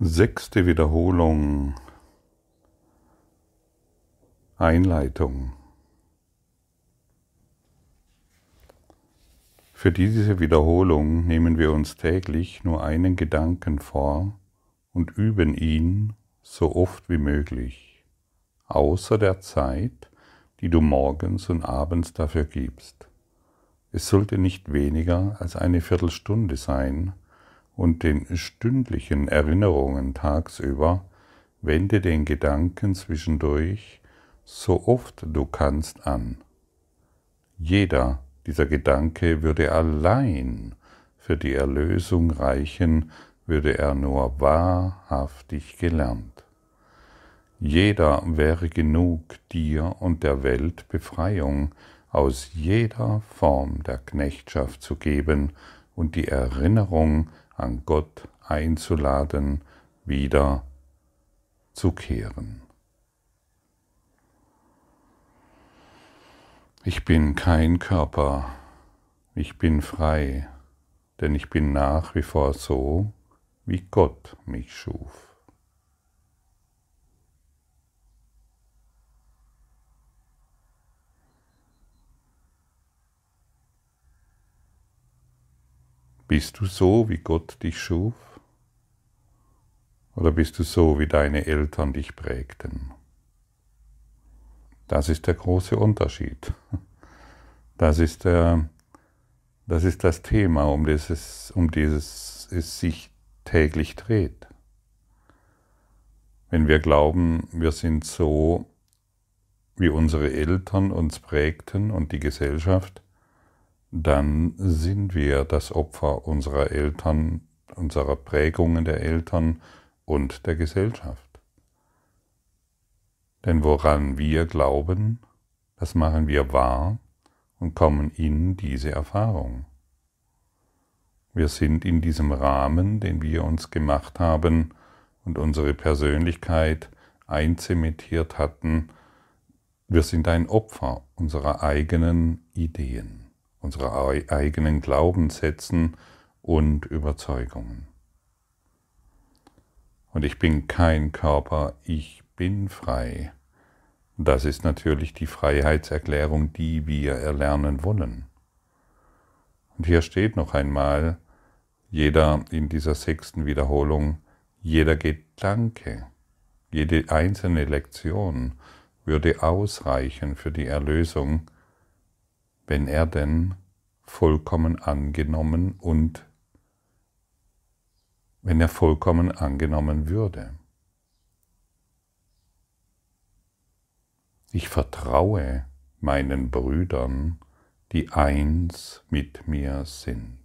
Sechste Wiederholung. Einleitung. Für diese Wiederholung nehmen wir uns täglich nur einen Gedanken vor und üben ihn so oft wie möglich, außer der Zeit, die du morgens und abends dafür gibst. Es sollte nicht weniger als eine Viertelstunde sein, und den stündlichen Erinnerungen tagsüber wende den Gedanken zwischendurch so oft du kannst an. Jeder dieser Gedanke würde allein für die Erlösung reichen, würde er nur wahrhaftig gelernt. Jeder wäre genug, dir und der Welt Befreiung aus jeder Form der Knechtschaft zu geben und die Erinnerung an Gott einzuladen, wieder zu kehren. Ich bin kein Körper, ich bin frei, denn ich bin nach wie vor so, wie Gott mich schuf. Bist du so, wie Gott dich schuf? Oder bist du so, wie deine Eltern dich prägten? Das ist der große Unterschied. Das ist, der, das, ist das Thema, um dieses, um dieses es sich täglich dreht. Wenn wir glauben, wir sind so, wie unsere Eltern uns prägten und die Gesellschaft, dann sind wir das Opfer unserer Eltern, unserer Prägungen der Eltern und der Gesellschaft. Denn woran wir glauben, das machen wir wahr und kommen in diese Erfahrung. Wir sind in diesem Rahmen, den wir uns gemacht haben und unsere Persönlichkeit einzementiert hatten, wir sind ein Opfer unserer eigenen Ideen unserer eigenen Glaubenssätzen und Überzeugungen. Und ich bin kein Körper, ich bin frei. Das ist natürlich die Freiheitserklärung, die wir erlernen wollen. Und hier steht noch einmal, jeder in dieser sechsten Wiederholung, jeder Gedanke, jede einzelne Lektion würde ausreichen für die Erlösung, wenn er denn vollkommen angenommen und wenn er vollkommen angenommen würde. Ich vertraue meinen Brüdern, die eins mit mir sind.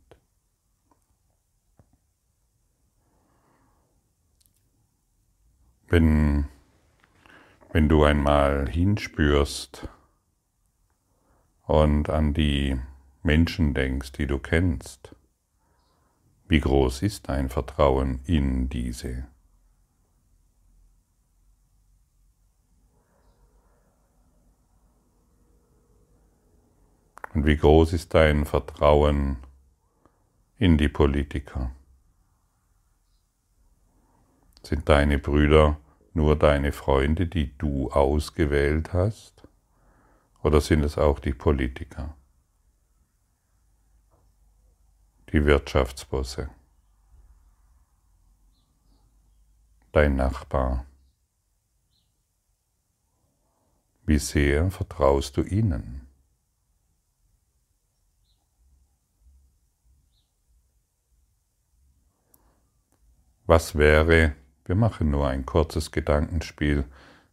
Wenn, wenn du einmal hinspürst, und an die Menschen denkst, die du kennst, wie groß ist dein Vertrauen in diese? Und wie groß ist dein Vertrauen in die Politiker? Sind deine Brüder nur deine Freunde, die du ausgewählt hast? Oder sind es auch die Politiker, die Wirtschaftsbosse, dein Nachbar? Wie sehr vertraust du ihnen? Was wäre, wir machen nur ein kurzes Gedankenspiel,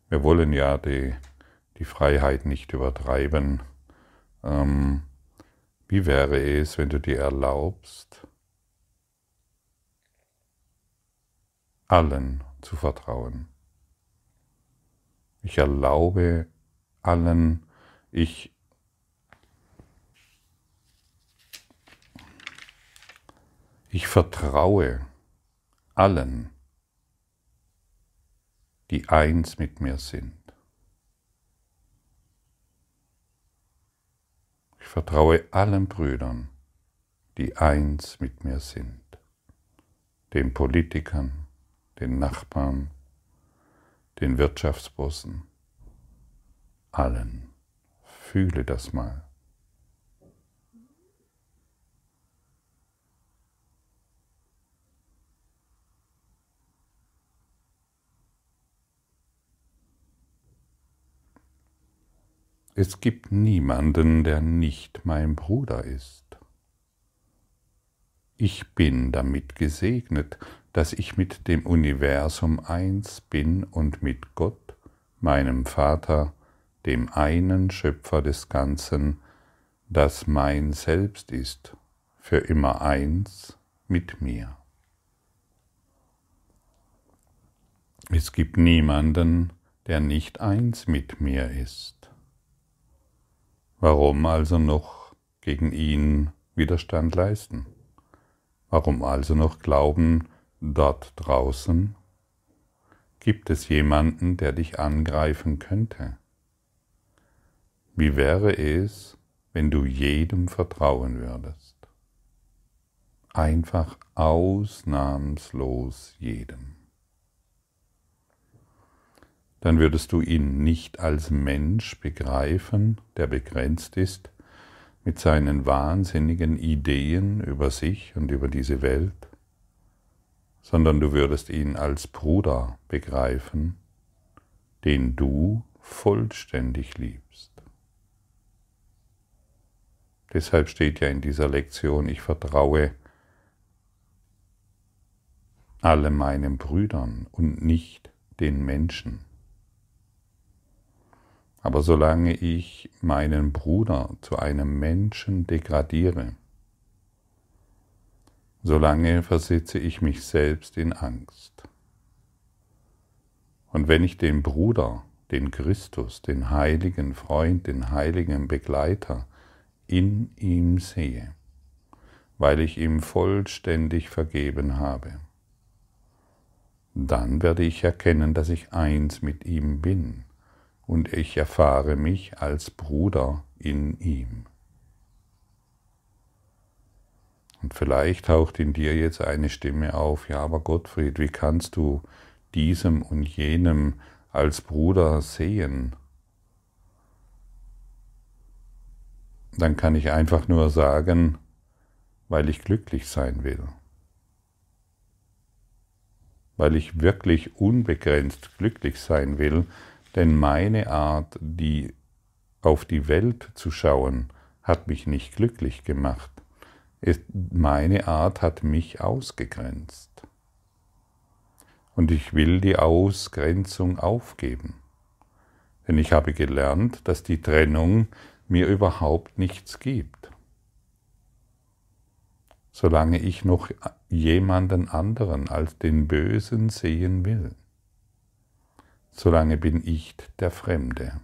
wir wollen ja die die Freiheit nicht übertreiben. Ähm, wie wäre es, wenn du dir erlaubst, allen zu vertrauen? Ich erlaube allen, ich ich vertraue allen, die eins mit mir sind. Ich vertraue allen Brüdern, die eins mit mir sind, den Politikern, den Nachbarn, den Wirtschaftsbossen, allen. Fühle das mal. Es gibt niemanden, der nicht mein Bruder ist. Ich bin damit gesegnet, dass ich mit dem Universum eins bin und mit Gott, meinem Vater, dem einen Schöpfer des Ganzen, das mein Selbst ist, für immer eins mit mir. Es gibt niemanden, der nicht eins mit mir ist. Warum also noch gegen ihn Widerstand leisten? Warum also noch glauben, dort draußen gibt es jemanden, der dich angreifen könnte? Wie wäre es, wenn du jedem vertrauen würdest? Einfach ausnahmslos jedem dann würdest du ihn nicht als Mensch begreifen, der begrenzt ist mit seinen wahnsinnigen Ideen über sich und über diese Welt, sondern du würdest ihn als Bruder begreifen, den du vollständig liebst. Deshalb steht ja in dieser Lektion, ich vertraue alle meinen Brüdern und nicht den Menschen. Aber solange ich meinen Bruder zu einem Menschen degradiere, solange versetze ich mich selbst in Angst. Und wenn ich den Bruder, den Christus, den heiligen Freund, den heiligen Begleiter in ihm sehe, weil ich ihm vollständig vergeben habe, dann werde ich erkennen, dass ich eins mit ihm bin und ich erfahre mich als Bruder in ihm. Und vielleicht taucht in dir jetzt eine Stimme auf, ja, aber Gottfried, wie kannst du diesem und jenem als Bruder sehen? Dann kann ich einfach nur sagen, weil ich glücklich sein will, weil ich wirklich unbegrenzt glücklich sein will, denn meine Art, die auf die Welt zu schauen, hat mich nicht glücklich gemacht. Meine Art hat mich ausgegrenzt. Und ich will die Ausgrenzung aufgeben. Denn ich habe gelernt, dass die Trennung mir überhaupt nichts gibt. Solange ich noch jemanden anderen als den Bösen sehen will solange bin ich der Fremde.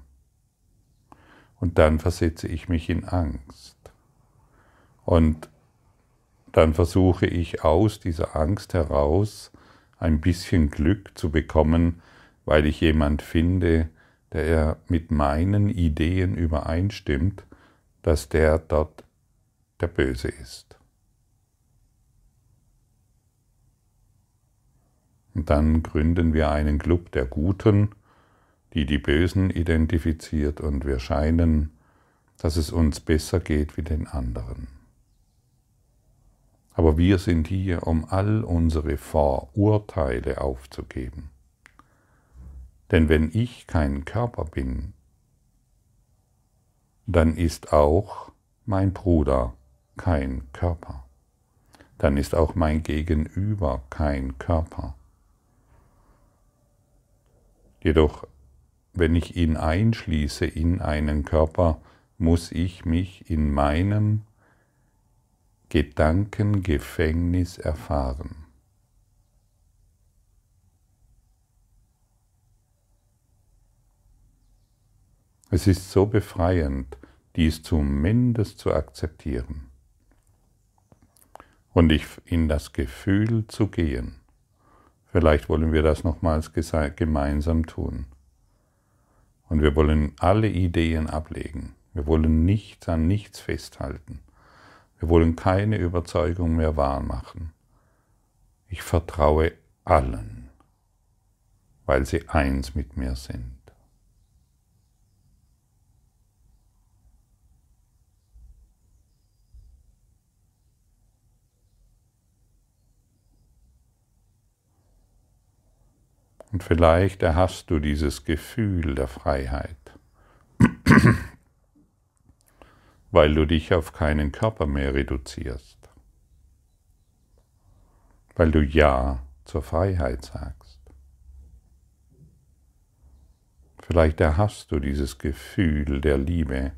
Und dann versetze ich mich in Angst. Und dann versuche ich aus dieser Angst heraus ein bisschen Glück zu bekommen, weil ich jemand finde, der mit meinen Ideen übereinstimmt, dass der dort der Böse ist. Und dann gründen wir einen Club der Guten, die die Bösen identifiziert und wir scheinen, dass es uns besser geht wie den anderen. Aber wir sind hier, um all unsere Vorurteile aufzugeben. Denn wenn ich kein Körper bin, dann ist auch mein Bruder kein Körper. Dann ist auch mein Gegenüber kein Körper. Jedoch, wenn ich ihn einschließe in einen Körper, muss ich mich in meinem Gedankengefängnis erfahren. Es ist so befreiend, dies zumindest zu akzeptieren und in das Gefühl zu gehen. Vielleicht wollen wir das nochmals gemeinsam tun. Und wir wollen alle Ideen ablegen. Wir wollen nichts an nichts festhalten. Wir wollen keine Überzeugung mehr wahr machen. Ich vertraue allen, weil sie eins mit mir sind. Und vielleicht erhast du dieses Gefühl der Freiheit, weil du dich auf keinen Körper mehr reduzierst, weil du Ja zur Freiheit sagst. Vielleicht erhast du dieses Gefühl der Liebe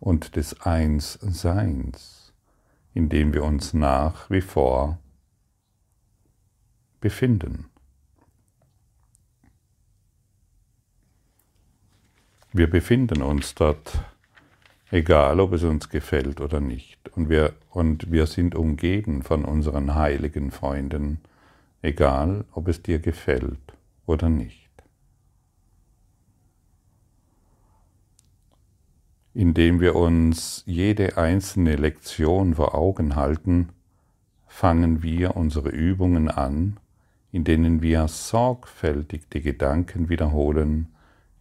und des Einsseins, in dem wir uns nach wie vor befinden. Wir befinden uns dort, egal ob es uns gefällt oder nicht. Und wir, und wir sind umgeben von unseren heiligen Freunden, egal ob es dir gefällt oder nicht. Indem wir uns jede einzelne Lektion vor Augen halten, fangen wir unsere Übungen an, in denen wir sorgfältig die Gedanken wiederholen,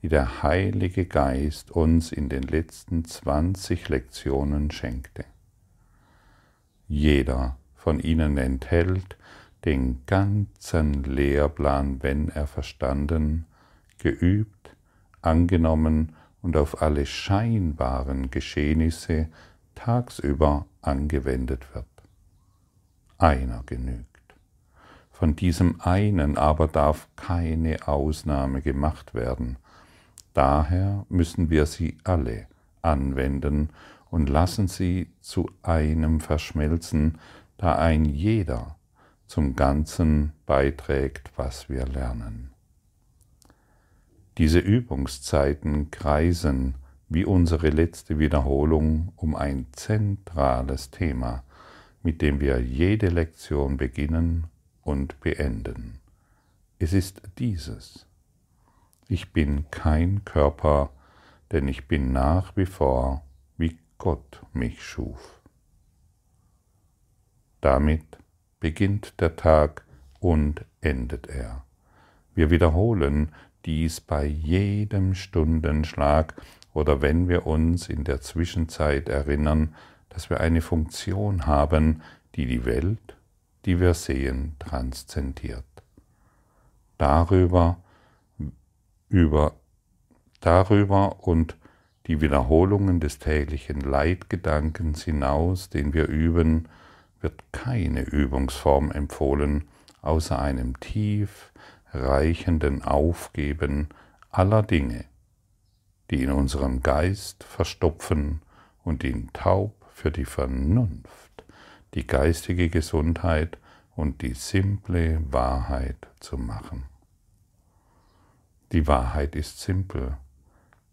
die der Heilige Geist uns in den letzten 20 Lektionen schenkte. Jeder von ihnen enthält den ganzen Lehrplan, wenn er verstanden, geübt, angenommen und auf alle scheinbaren Geschehnisse tagsüber angewendet wird. Einer genügt. Von diesem einen aber darf keine Ausnahme gemacht werden, Daher müssen wir sie alle anwenden und lassen sie zu einem verschmelzen, da ein jeder zum Ganzen beiträgt, was wir lernen. Diese Übungszeiten kreisen wie unsere letzte Wiederholung um ein zentrales Thema, mit dem wir jede Lektion beginnen und beenden. Es ist dieses. Ich bin kein Körper, denn ich bin nach wie vor, wie Gott mich schuf. Damit beginnt der Tag und endet er. Wir wiederholen dies bei jedem Stundenschlag oder wenn wir uns in der Zwischenzeit erinnern, dass wir eine Funktion haben, die die Welt, die wir sehen, transzendiert. Darüber über darüber und die Wiederholungen des täglichen Leitgedankens hinaus, den wir üben, wird keine Übungsform empfohlen, außer einem tief reichenden Aufgeben aller Dinge, die in unserem Geist verstopfen und ihn taub für die Vernunft, die geistige Gesundheit und die simple Wahrheit zu machen. Die Wahrheit ist simpel.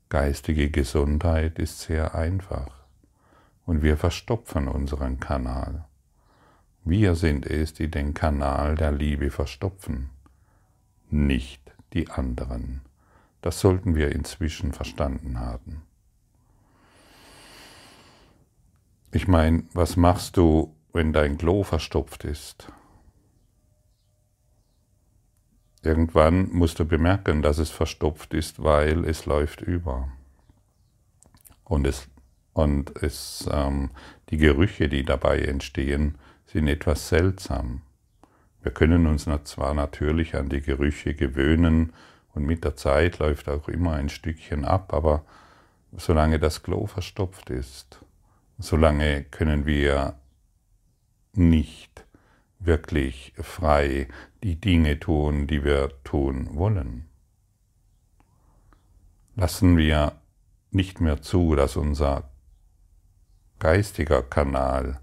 Geistige Gesundheit ist sehr einfach. Und wir verstopfen unseren Kanal. Wir sind es, die den Kanal der Liebe verstopfen, nicht die anderen. Das sollten wir inzwischen verstanden haben. Ich meine, was machst du, wenn dein Klo verstopft ist? Irgendwann musst du bemerken, dass es verstopft ist, weil es läuft über. Und, es, und es, ähm, die Gerüche, die dabei entstehen, sind etwas seltsam. Wir können uns zwar natürlich an die Gerüche gewöhnen und mit der Zeit läuft auch immer ein Stückchen ab, aber solange das Klo verstopft ist, solange können wir nicht wirklich frei die Dinge tun, die wir tun wollen. Lassen wir nicht mehr zu, dass unser geistiger Kanal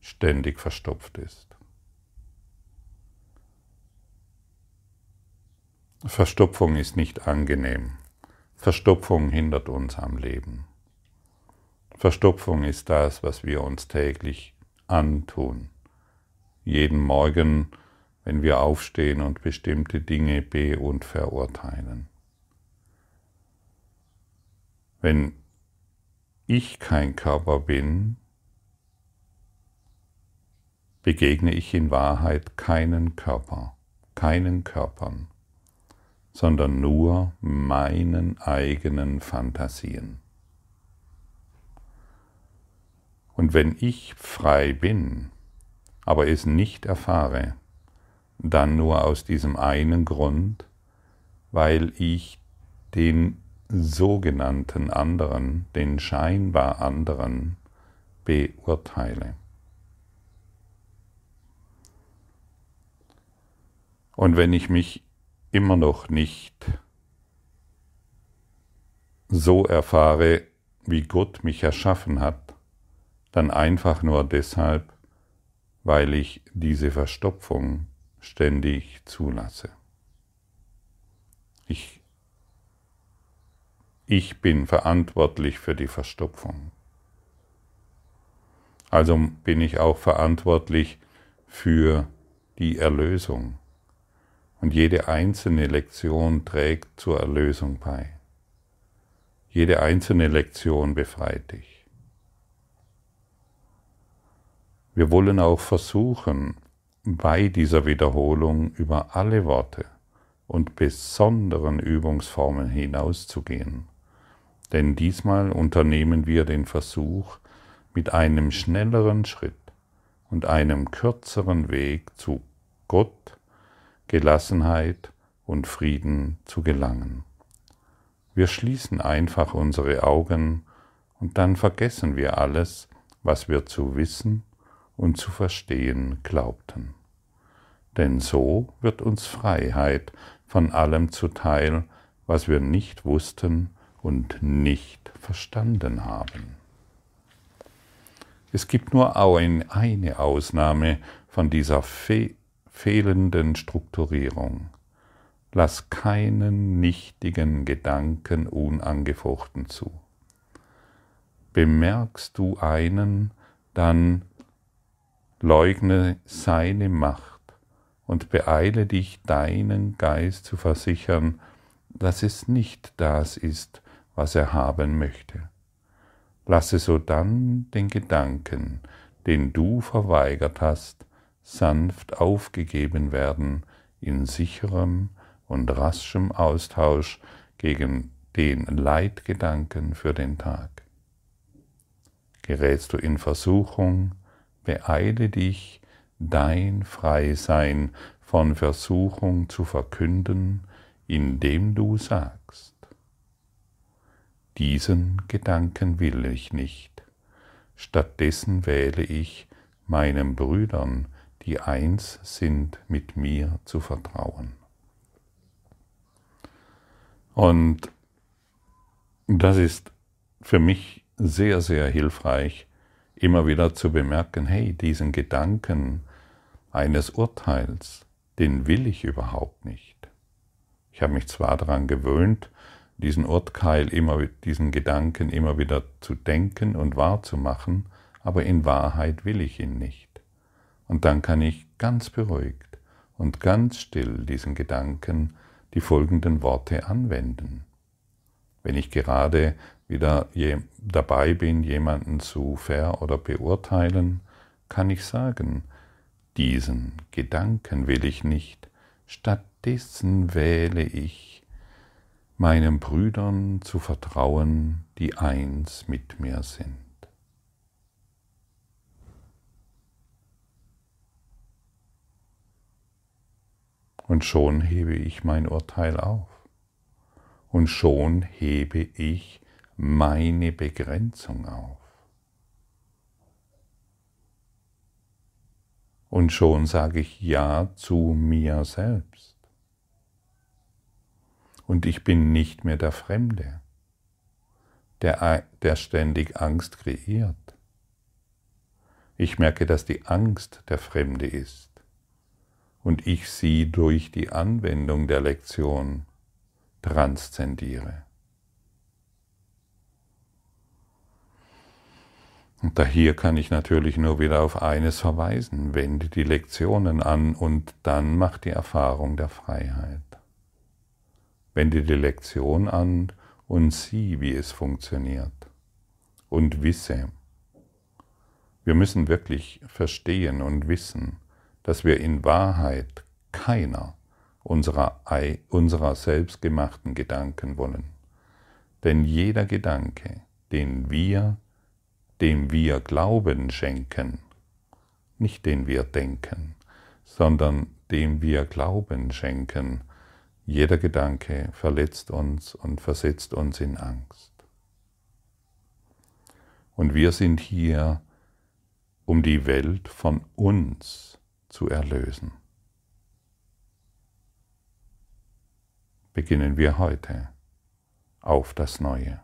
ständig verstopft ist. Verstopfung ist nicht angenehm. Verstopfung hindert uns am Leben. Verstopfung ist das, was wir uns täglich antun jeden Morgen, wenn wir aufstehen und bestimmte Dinge be- und verurteilen. Wenn ich kein Körper bin, begegne ich in Wahrheit keinen Körper, keinen Körpern. sondern nur meinen eigenen Fantasien. Und wenn ich frei bin, aber es nicht erfahre, dann nur aus diesem einen Grund, weil ich den sogenannten anderen, den scheinbar anderen beurteile. Und wenn ich mich immer noch nicht so erfahre, wie Gott mich erschaffen hat, dann einfach nur deshalb, weil ich diese Verstopfung ständig zulasse. Ich, ich bin verantwortlich für die Verstopfung. Also bin ich auch verantwortlich für die Erlösung. Und jede einzelne Lektion trägt zur Erlösung bei. Jede einzelne Lektion befreit dich. Wir wollen auch versuchen, bei dieser Wiederholung über alle Worte und besonderen Übungsformen hinauszugehen. Denn diesmal unternehmen wir den Versuch, mit einem schnelleren Schritt und einem kürzeren Weg zu Gott Gelassenheit und Frieden zu gelangen. Wir schließen einfach unsere Augen und dann vergessen wir alles, was wir zu wissen und zu verstehen glaubten. Denn so wird uns Freiheit von allem zuteil, was wir nicht wussten und nicht verstanden haben. Es gibt nur eine Ausnahme von dieser Fe fehlenden Strukturierung. Lass keinen nichtigen Gedanken unangefochten zu. Bemerkst du einen, dann leugne seine Macht und beeile dich, deinen Geist zu versichern, dass es nicht das ist, was er haben möchte. Lasse sodann den Gedanken, den du verweigert hast, sanft aufgegeben werden in sicherem und raschem Austausch gegen den Leitgedanken für den Tag. Gerätst du in Versuchung, beeile dich, dein Freisein von Versuchung zu verkünden, indem du sagst, diesen Gedanken will ich nicht, stattdessen wähle ich meinen Brüdern die eins sind, mit mir zu vertrauen. Und das ist für mich sehr, sehr hilfreich, immer wieder zu bemerken, hey, diesen Gedanken eines Urteils, den will ich überhaupt nicht. Ich habe mich zwar daran gewöhnt, diesen Urteil immer, diesen Gedanken immer wieder zu denken und wahrzumachen, aber in Wahrheit will ich ihn nicht. Und dann kann ich ganz beruhigt und ganz still diesen Gedanken die folgenden Worte anwenden. Wenn ich gerade wieder dabei bin, jemanden zu ver- oder beurteilen, kann ich sagen, diesen Gedanken will ich nicht, stattdessen wähle ich, meinen Brüdern zu vertrauen, die eins mit mir sind. Und schon hebe ich mein Urteil auf. Und schon hebe ich meine Begrenzung auf. Und schon sage ich Ja zu mir selbst. Und ich bin nicht mehr der Fremde, der, der ständig Angst kreiert. Ich merke, dass die Angst der Fremde ist und ich sie durch die Anwendung der Lektion transzendiere. Und da hier kann ich natürlich nur wieder auf eines verweisen, wende die Lektionen an und dann mach die Erfahrung der Freiheit. Wende die Lektion an und sieh, wie es funktioniert. Und wisse. Wir müssen wirklich verstehen und wissen, dass wir in Wahrheit keiner unserer, unserer selbstgemachten Gedanken wollen. Denn jeder Gedanke, den wir, dem wir Glauben schenken, nicht den wir denken, sondern dem wir Glauben schenken, jeder Gedanke verletzt uns und versetzt uns in Angst. Und wir sind hier, um die Welt von uns zu erlösen. Beginnen wir heute auf das Neue.